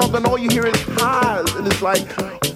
songs and all you hear is highs and it's like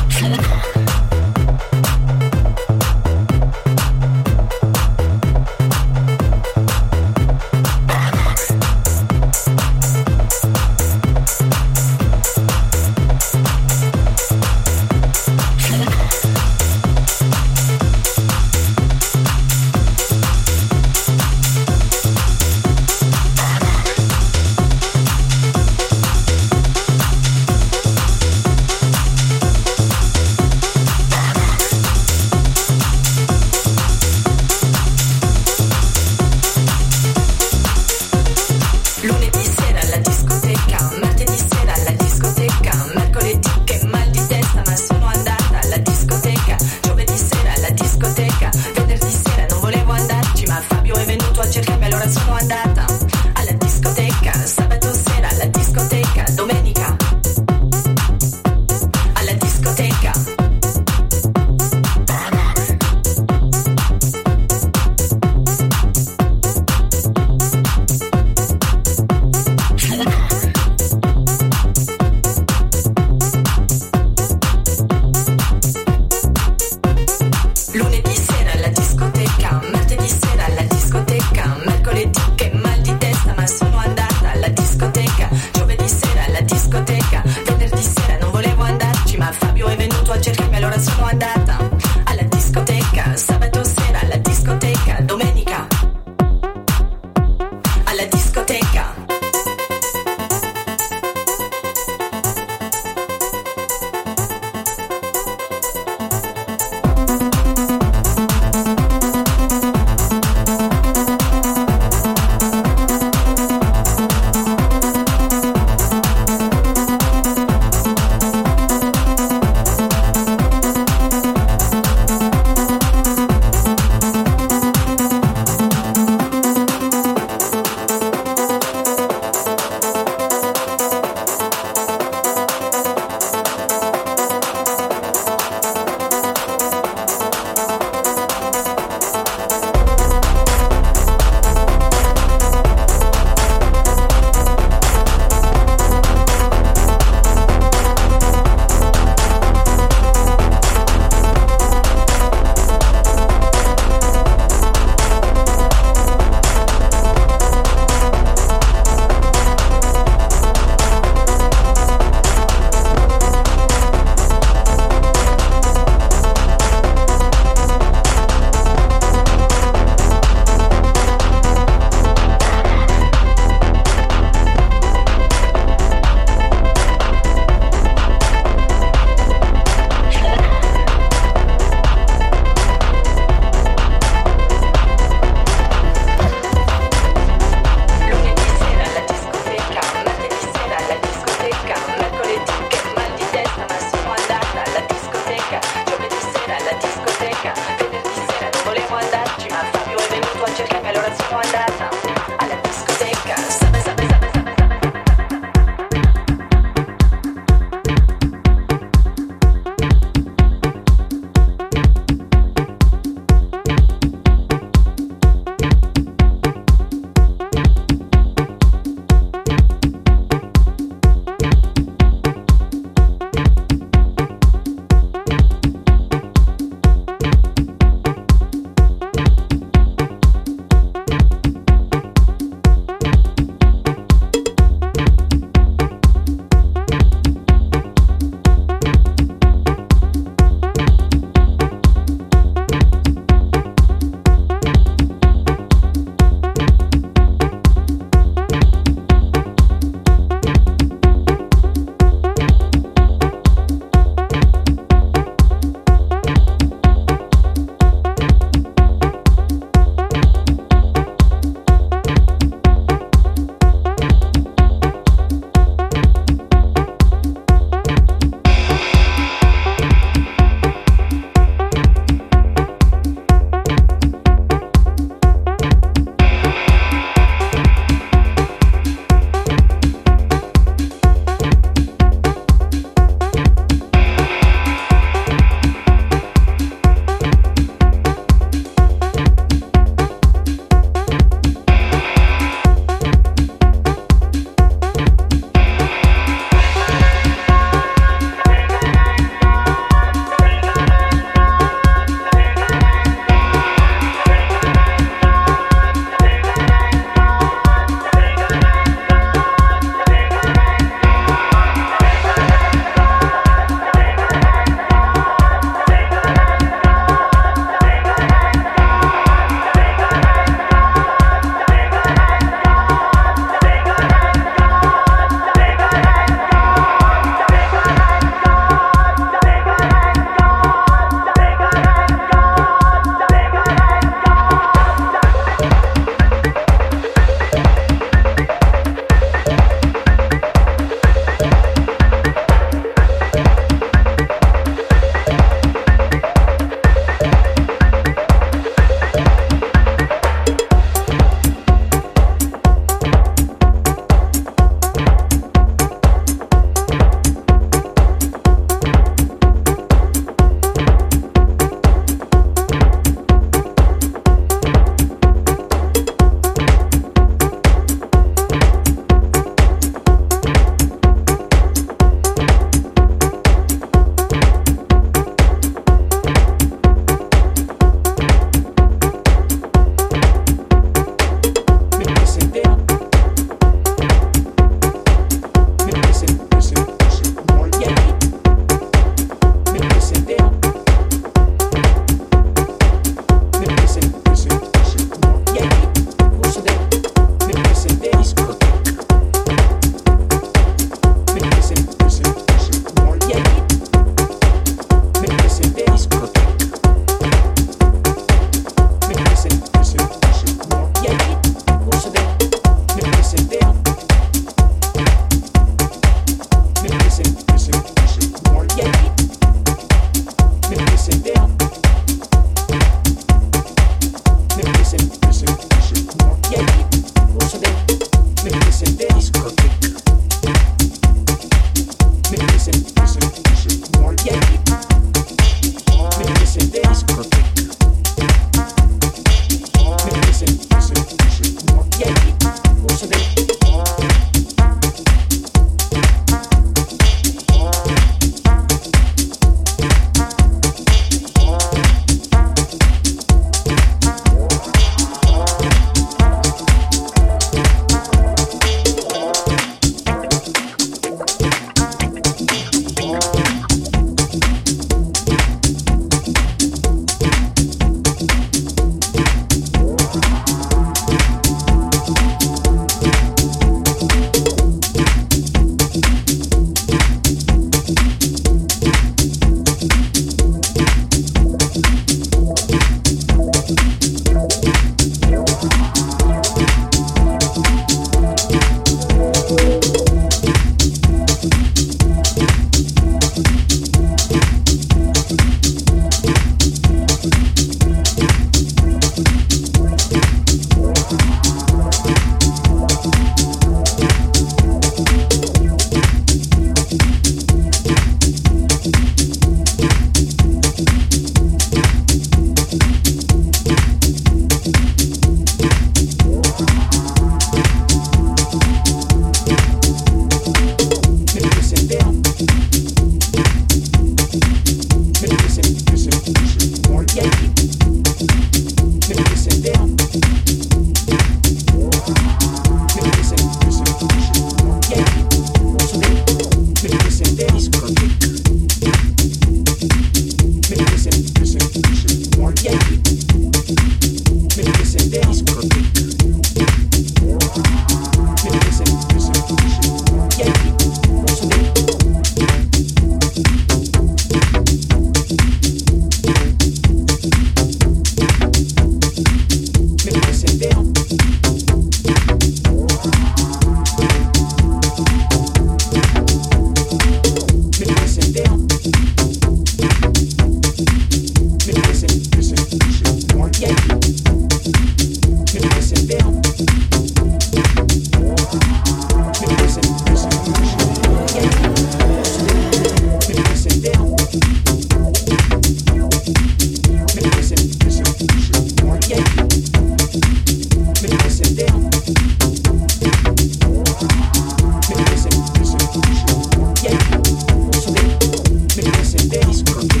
feliz por ti.